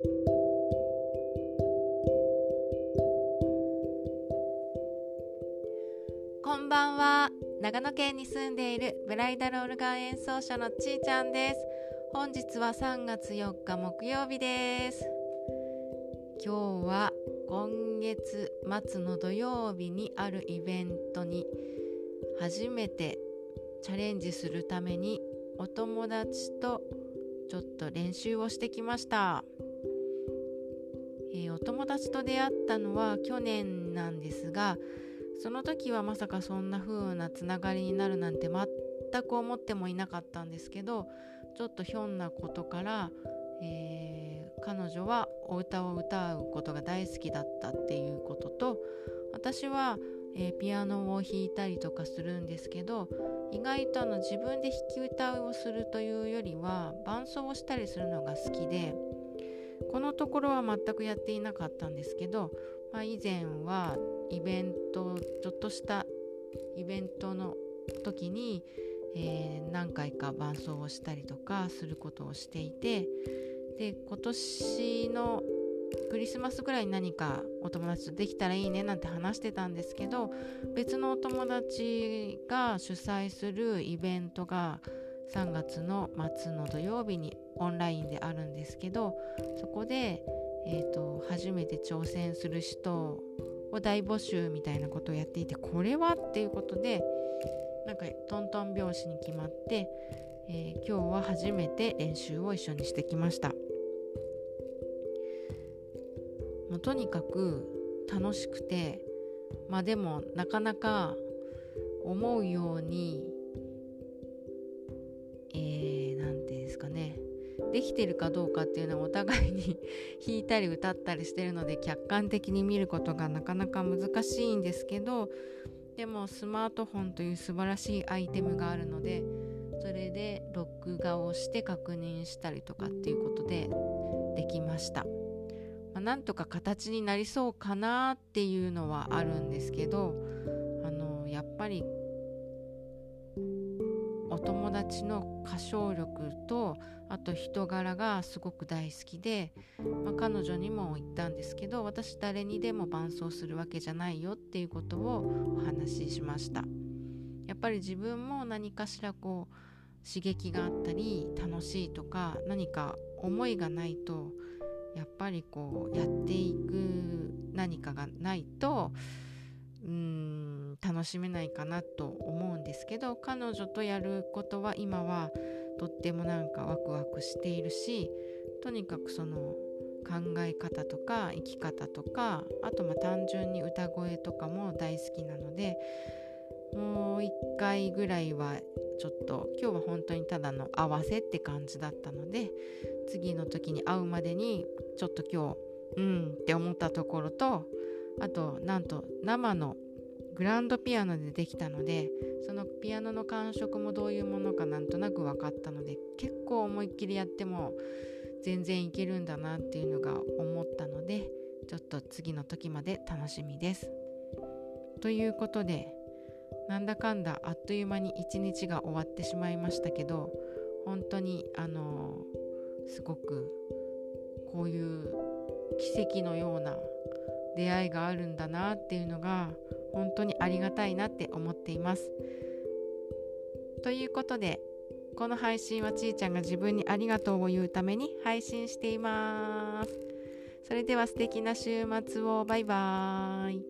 こんばんは。長野県に住んでいるブライダルオルガン演奏者のちーちゃんです。本日は3月4日木曜日です。今日は今月末の土曜日にあるイベントに初めてチャレンジするためにお友達とちょっと練習をしてきました、えー、お友達と出会ったのは去年なんですがその時はまさかそんな風なつながりになるなんて全く思ってもいなかったんですけどちょっとひょんなことから、えー、彼女はお歌を歌うことが大好きだったっていうことと私は、えー、ピアノを弾いたりとかするんですけど意外とあの自分で弾き歌をするというよりは伴奏をしたりするのが好きでこのところは全くやっていなかったんですけど、まあ、以前はイベントちょっとしたイベントの時に、えー、何回か伴奏をしたりとかすることをしていてで今年のクリスマスぐらいに何かお友達とできたらいいねなんて話してたんですけど別のお友達が主催するイベントが3月の末の土曜日にオンラインであるんですけどそこで、えーと、初めて挑戦する人を大募集みたいなことをやっていてこれはっていうことでなんかトントン拍子に決まって、えー、今日は初めて練習を一緒にしてきました。もうとにかく楽しくてまあでもなかなか思うようにできてるかどうかっていうのはお互いに 弾いたり歌ったりしてるので客観的に見ることがなかなか難しいんですけどでもスマートフォンという素晴らしいアイテムがあるのでそれで録画をして確認したりとかっていうことでできました。まあ、なんとか形になりそうかなっていうのはあるんですけどあのやっぱり友達の歌唱力とあと人柄がすごく大好きで、まあ、彼女にも言ったんですけど私誰にでも伴奏するわけじゃないよっていうことをお話ししました。やっぱり自分も何かしらこう刺激があったり楽しいとか何か思いがないとやっぱりこうやっていく何かがないとうん楽しめないかなと思うんですけど彼女とやることは今はとってもなんかワクワクしているしとにかくその考え方とか生き方とかあとまあ単純に歌声とかも大好きなのでもう一回ぐらいはちょっと今日は本当にただの合わせって感じだったので次の時に会うまでにちょっと今日うんって思ったところとあとなんと生のグランドピアノでできたのでそのピアノの感触もどういうものかなんとなく分かったので結構思いっきりやっても全然いけるんだなっていうのが思ったのでちょっと次の時まで楽しみです。ということでなんだかんだあっという間に一日が終わってしまいましたけど本当にあのすごくこういう奇跡のような出会いがあるんだなっていうのが本当にありがたいなって思っています。ということでこの配信はちーちゃんが自分にありがとうを言うために配信しています。それでは素敵な週末をバイバーイ。